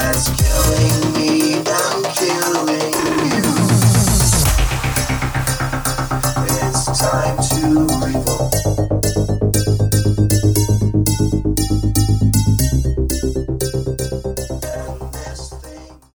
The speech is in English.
that's killing